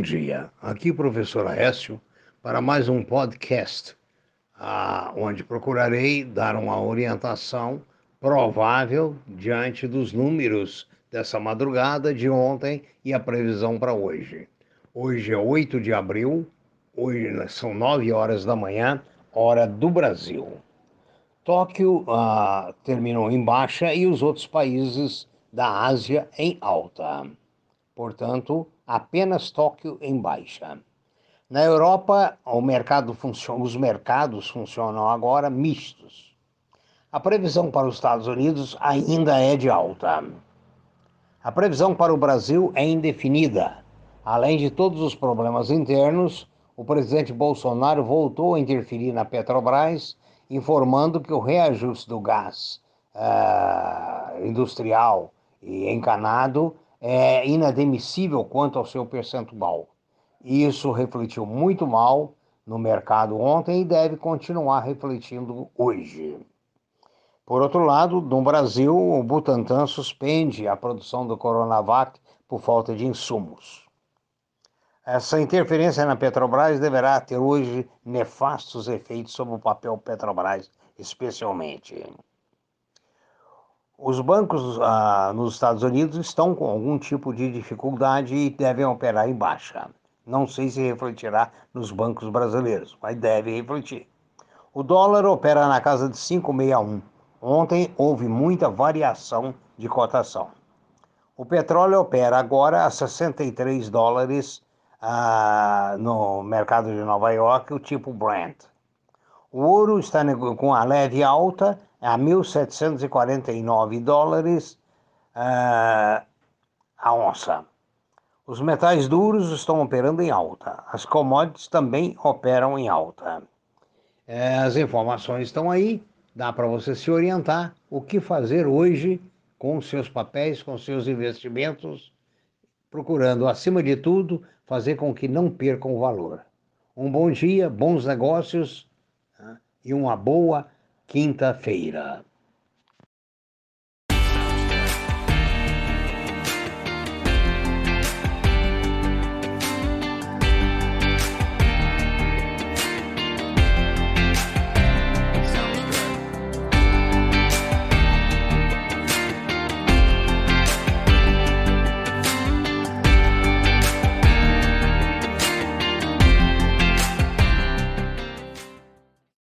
dia. Aqui, professor Aécio, para mais um podcast, ah, onde procurarei dar uma orientação provável diante dos números dessa madrugada de ontem e a previsão para hoje. Hoje é 8 de abril, hoje são 9 horas da manhã, hora do Brasil. Tóquio ah, terminou em baixa e os outros países da Ásia em alta. Portanto, apenas Tóquio em baixa. Na Europa, mercado os mercados funcionam agora mistos. A previsão para os Estados Unidos ainda é de alta. A previsão para o Brasil é indefinida. Além de todos os problemas internos, o presidente Bolsonaro voltou a interferir na Petrobras, informando que o reajuste do gás uh, industrial e encanado é inadmissível quanto ao seu percentual. Isso refletiu muito mal no mercado ontem e deve continuar refletindo hoje. Por outro lado, no Brasil, o Butantan suspende a produção do Coronavac por falta de insumos. Essa interferência na Petrobras deverá ter hoje nefastos efeitos sobre o papel Petrobras, especialmente. Os bancos ah, nos Estados Unidos estão com algum tipo de dificuldade e devem operar em baixa. Não sei se refletirá nos bancos brasileiros, mas deve refletir. O dólar opera na casa de 5,61. Ontem houve muita variação de cotação. O petróleo opera agora a 63 dólares ah, no mercado de Nova York, o tipo Brent. O ouro está com a leve alta a 1.749 dólares uh, a onça. Os metais duros estão operando em alta. As commodities também operam em alta. É, as informações estão aí, dá para você se orientar o que fazer hoje com seus papéis, com seus investimentos, procurando, acima de tudo, fazer com que não percam o valor. Um bom dia, bons negócios e uma boa quinta-feira.